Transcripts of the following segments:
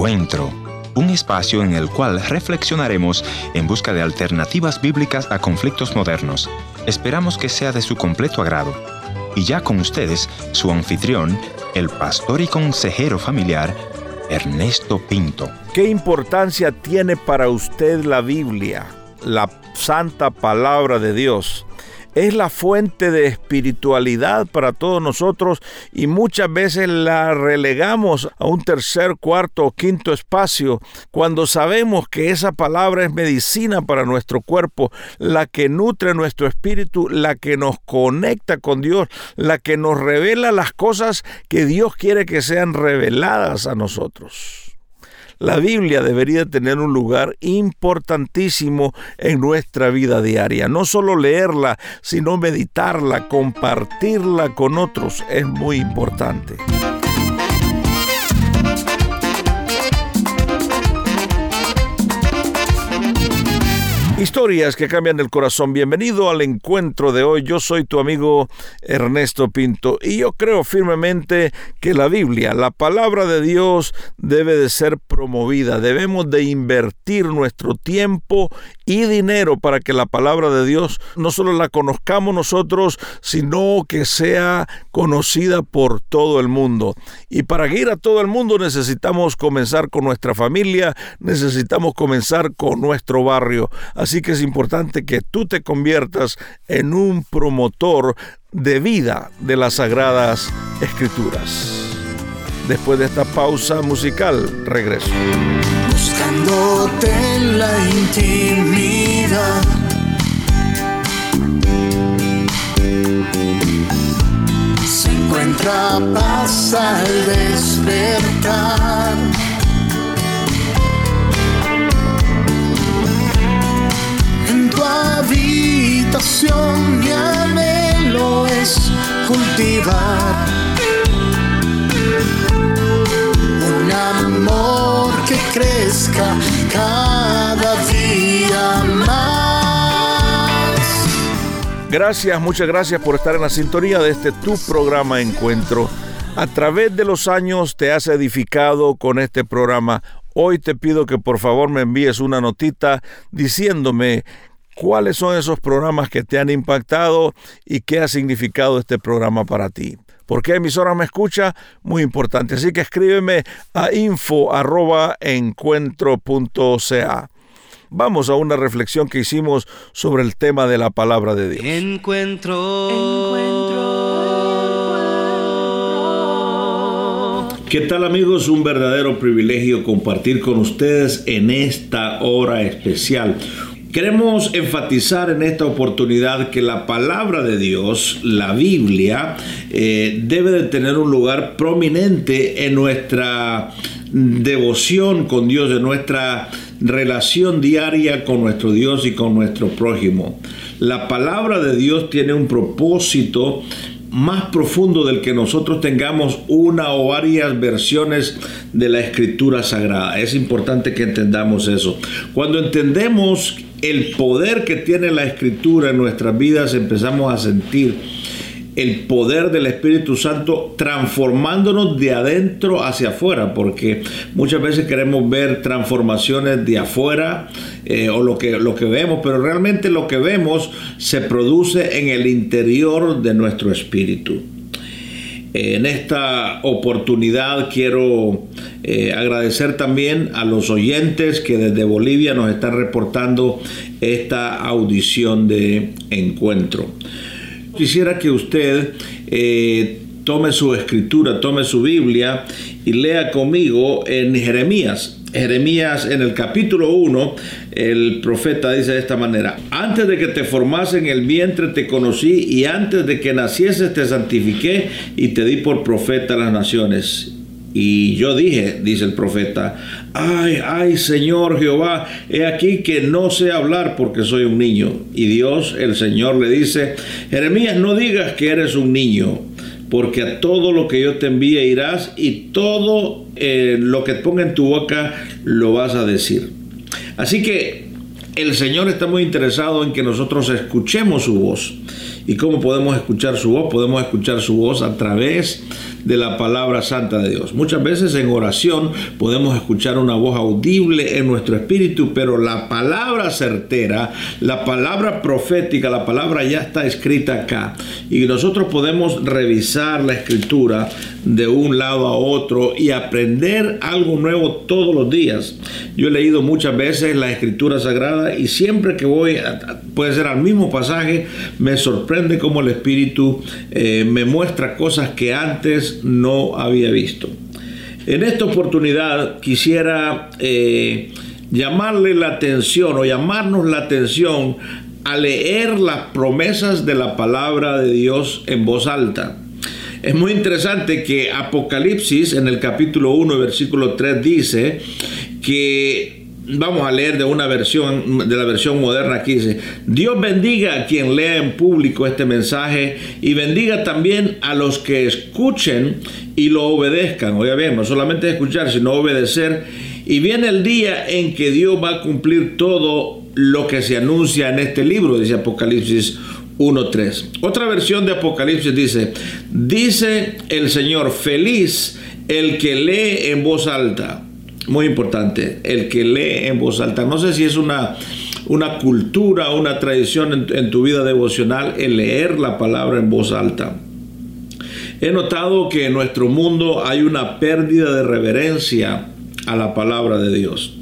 Encuentro, un espacio en el cual reflexionaremos en busca de alternativas bíblicas a conflictos modernos. Esperamos que sea de su completo agrado. Y ya con ustedes, su anfitrión, el pastor y consejero familiar, Ernesto Pinto. ¿Qué importancia tiene para usted la Biblia, la santa palabra de Dios? Es la fuente de espiritualidad para todos nosotros y muchas veces la relegamos a un tercer, cuarto o quinto espacio cuando sabemos que esa palabra es medicina para nuestro cuerpo, la que nutre nuestro espíritu, la que nos conecta con Dios, la que nos revela las cosas que Dios quiere que sean reveladas a nosotros. La Biblia debería tener un lugar importantísimo en nuestra vida diaria. No solo leerla, sino meditarla, compartirla con otros es muy importante. Historias que cambian el corazón. Bienvenido al encuentro de hoy. Yo soy tu amigo Ernesto Pinto y yo creo firmemente que la Biblia, la palabra de Dios, debe de ser promovida. Debemos de invertir nuestro tiempo y dinero para que la palabra de Dios no solo la conozcamos nosotros, sino que sea conocida por todo el mundo. Y para ir a todo el mundo necesitamos comenzar con nuestra familia, necesitamos comenzar con nuestro barrio. Así que es importante que tú te conviertas en un promotor de vida de las sagradas escrituras. Después de esta pausa musical, regreso. Buscándote en la intimidad. Se encuentra paz al despertar habitación mi anhelo es cultivar cada día más. Gracias, muchas gracias por estar en la sintonía de este tu programa Encuentro. A través de los años te has edificado con este programa. Hoy te pido que por favor me envíes una notita diciéndome cuáles son esos programas que te han impactado y qué ha significado este programa para ti. ¿Por qué emisora me escucha? Muy importante. Así que escríbeme a info.encuentro.ca. Vamos a una reflexión que hicimos sobre el tema de la palabra de Dios. Encuentro. Encuentro. ¿Qué tal amigos? Un verdadero privilegio compartir con ustedes en esta hora especial Queremos enfatizar en esta oportunidad que la palabra de Dios, la Biblia, eh, debe de tener un lugar prominente en nuestra devoción con Dios, en nuestra relación diaria con nuestro Dios y con nuestro prójimo. La palabra de Dios tiene un propósito más profundo del que nosotros tengamos una o varias versiones de la escritura sagrada. Es importante que entendamos eso. Cuando entendemos el poder que tiene la escritura en nuestras vidas, empezamos a sentir el poder del Espíritu Santo transformándonos de adentro hacia afuera, porque muchas veces queremos ver transformaciones de afuera eh, o lo que, lo que vemos, pero realmente lo que vemos se produce en el interior de nuestro espíritu. En esta oportunidad quiero eh, agradecer también a los oyentes que desde Bolivia nos están reportando esta audición de encuentro. Quisiera que usted eh, tome su escritura, tome su Biblia y lea conmigo en Jeremías. Jeremías en el capítulo 1, el profeta dice de esta manera, antes de que te formase en el vientre te conocí y antes de que nacieses te santifiqué y te di por profeta a las naciones. Y yo dije, dice el profeta, ay, ay Señor Jehová, he aquí que no sé hablar porque soy un niño. Y Dios, el Señor, le dice, Jeremías, no digas que eres un niño, porque a todo lo que yo te envíe irás y todo eh, lo que ponga en tu boca lo vas a decir. Así que el Señor está muy interesado en que nosotros escuchemos su voz ¿Y cómo podemos escuchar su voz? Podemos escuchar su voz a través de la palabra santa de Dios. Muchas veces en oración podemos escuchar una voz audible en nuestro espíritu, pero la palabra certera, la palabra profética, la palabra ya está escrita acá. Y nosotros podemos revisar la escritura de un lado a otro y aprender algo nuevo todos los días. Yo he leído muchas veces la escritura sagrada y siempre que voy, puede ser al mismo pasaje, me sorprende cómo el Espíritu eh, me muestra cosas que antes no había visto. En esta oportunidad quisiera eh, llamarle la atención o llamarnos la atención a leer las promesas de la palabra de Dios en voz alta. Es muy interesante que Apocalipsis en el capítulo 1, versículo 3 dice que vamos a leer de una versión de la versión moderna aquí dice, Dios bendiga a quien lea en público este mensaje y bendiga también a los que escuchen y lo obedezcan. Oiga bien, no solamente escuchar, sino obedecer. Y viene el día en que Dios va a cumplir todo lo que se anuncia en este libro, dice Apocalipsis 1.3. Otra versión de Apocalipsis dice, dice el Señor, feliz el que lee en voz alta. Muy importante, el que lee en voz alta. No sé si es una, una cultura, una tradición en, tu vida devocional el leer la palabra en voz alta. He notado que en nuestro mundo hay una pérdida de reverencia a la palabra de Dios.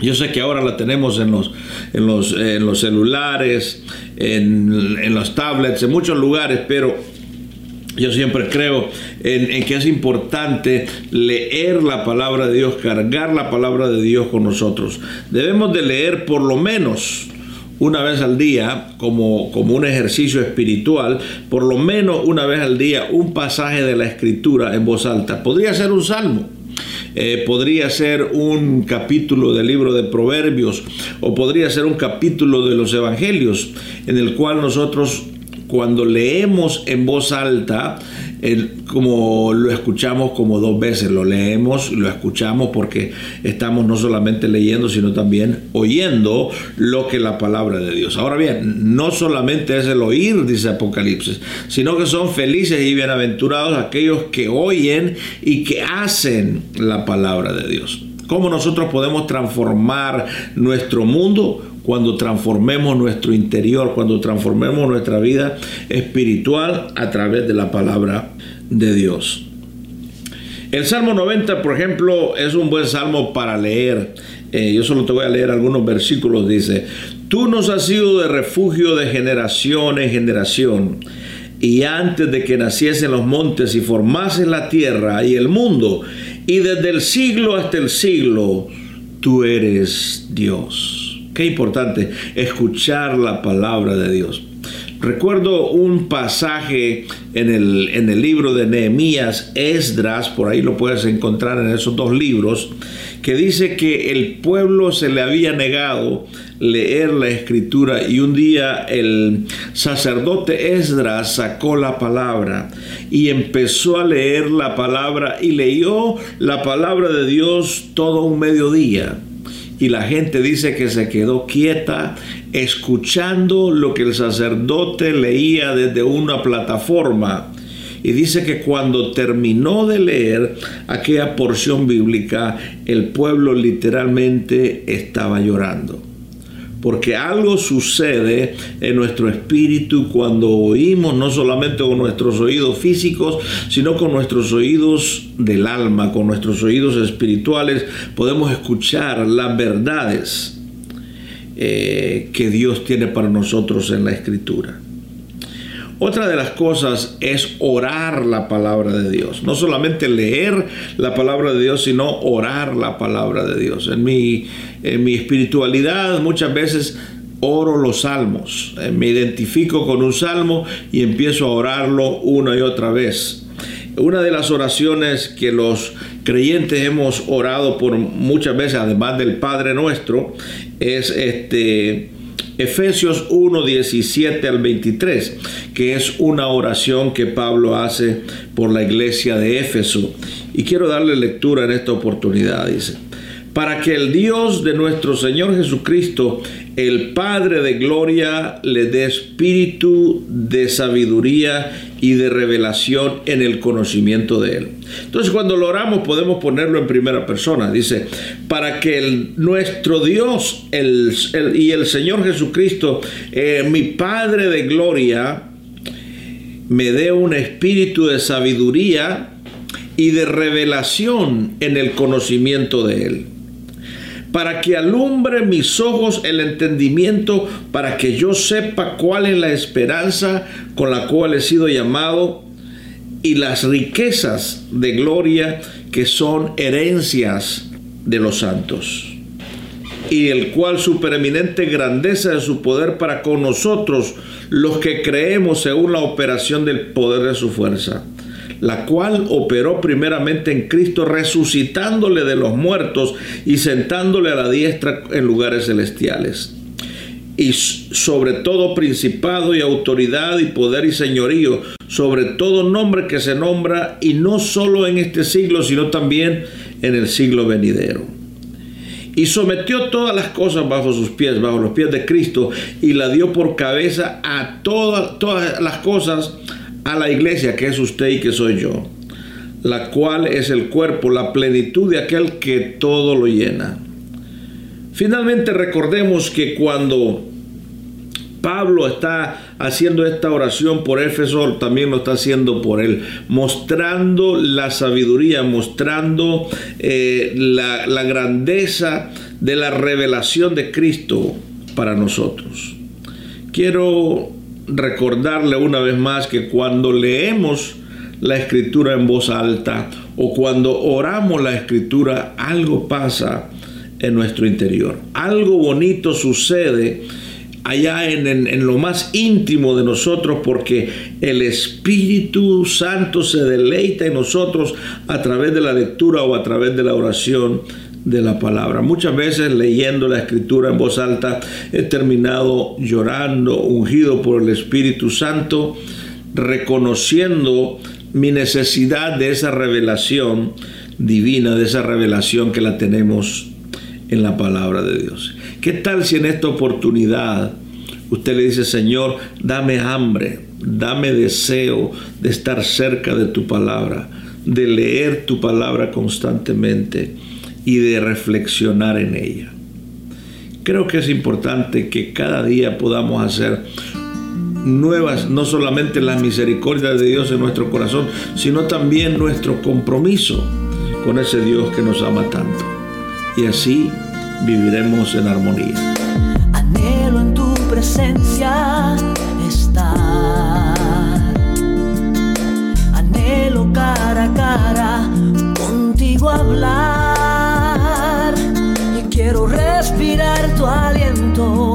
Yo sé que ahora la tenemos en los, en los, en los celulares, en, en, los tablets, en muchos lugares, pero yo siempre creo en, en, que es importante leer la palabra de Dios, cargar la palabra de Dios con nosotros. Debemos de leer por lo menos una vez al día como, como un ejercicio espiritual, por lo menos una vez al día un pasaje de la escritura en voz alta. Podría ser un salmo eh, podría ser un capítulo del libro de Proverbios o podría ser un capítulo de los Evangelios en el cual nosotros cuando leemos en voz alta, como lo escuchamos como dos veces, lo leemos, lo escuchamos porque estamos no solamente leyendo, sino también oyendo lo que la palabra de Dios. Ahora bien, no solamente es el oír, dice Apocalipsis, sino que son felices y bienaventurados aquellos que oyen y que hacen la palabra de Dios. ¿Cómo nosotros podemos transformar nuestro mundo? Cuando transformemos nuestro interior, cuando transformemos nuestra vida espiritual a través de la palabra de Dios. El Salmo 90, por ejemplo, es un buen salmo para leer. Eh, yo solo te voy a leer algunos versículos. Dice, tú nos has sido de refugio de generación en generación. Y antes de que naciesen los montes y formasen la tierra y el mundo, y desde el siglo hasta el siglo, tú eres Dios. Qué importante escuchar la palabra de Dios. Recuerdo un pasaje en el, en el libro de Nehemías, Esdras, por ahí lo puedes encontrar en esos dos libros, que dice que el pueblo se le había negado leer la escritura y un día el sacerdote Esdras sacó la palabra y empezó a leer la palabra y leyó la palabra de Dios todo un mediodía y la gente dice que se quedó quieta escuchando lo que el sacerdote leía desde una plataforma. Y dice que cuando terminó de leer aquella porción bíblica, el pueblo literalmente estaba llorando porque algo sucede en nuestro espíritu cuando oímos no solamente con nuestros oídos físicos, sino con nuestros oídos del alma, con nuestros oídos espirituales, podemos escuchar las verdades eh, que Dios tiene para nosotros en la escritura. Otra de las cosas es orar la palabra de Dios. No solamente leer la palabra de Dios, sino orar la palabra de Dios. En mi, en mi espiritualidad muchas veces oro los salmos. Eh, me identifico con un salmo y empiezo a orarlo una y otra vez. Una de las oraciones que los creyentes hemos orado por muchas veces, además del Padre nuestro, es este Efesios 1, 17 al 23, que es una oración que Pablo hace por la iglesia de Éfeso. Y quiero darle lectura en esta oportunidad. Dice, para que el Dios de nuestro Señor Jesucristo, el Padre de gloria, le dé espíritu de sabiduría y de revelación en el conocimiento de Él. Entonces cuando lo oramos podemos ponerlo en primera persona. Dice, para que el, nuestro Dios el, y el Señor Jesucristo, eh, mi Padre de gloria, me dé un espíritu de sabiduría y de revelación en el conocimiento de Él para que alumbre mis ojos el entendimiento, para que yo sepa cuál es la esperanza con la cual he sido llamado y las riquezas de gloria que son herencias de los santos. Y el cual su preeminente grandeza de su poder para con nosotros, los que creemos según la operación del poder de su fuerza la cual operó primeramente en Cristo, resucitándole de los muertos y sentándole a la diestra en lugares celestiales. Y sobre todo principado y autoridad y poder y señorío, sobre todo nombre que se nombra, y no solo en este siglo, sino también en el siglo venidero y sometió todas las cosas bajo sus pies, bajo los pies de Cristo, y la dio por cabeza a todas, todas las cosas a la iglesia que es usted y que soy yo, la cual es el cuerpo, la plenitud de aquel que todo lo llena. Finalmente recordemos que cuando Pablo está haciendo esta oración por Éfeso, también lo está haciendo por él, mostrando la sabiduría, mostrando eh, la, la grandeza de la revelación de Cristo para nosotros. Quiero recordarle una vez más que cuando leemos la escritura en voz alta o cuando oramos la escritura, algo pasa en nuestro interior. Algo bonito sucede allá en, en, lo más íntimo de nosotros porque el Espíritu Santo se deleita en nosotros a través de la lectura o a través de la oración de la palabra. Muchas veces leyendo la escritura en voz alta he terminado llorando, ungido por el Espíritu Santo, reconociendo mi necesidad de esa revelación divina, de esa revelación que la tenemos en la palabra de Dios. ¿Qué tal si en esta oportunidad usted le dice, Señor, dame hambre, dame deseo de estar cerca de tu palabra, de leer tu palabra constantemente? Y de reflexionar en ella. Creo que es importante que cada día podamos hacer nuevas, no solamente las misericordias de Dios en nuestro corazón, sino también nuestro compromiso con ese Dios que nos ama tanto. Y así viviremos en armonía. Anhelo en tu presencia estar. Anhelo cara a cara contigo hablar Respirar tu aliento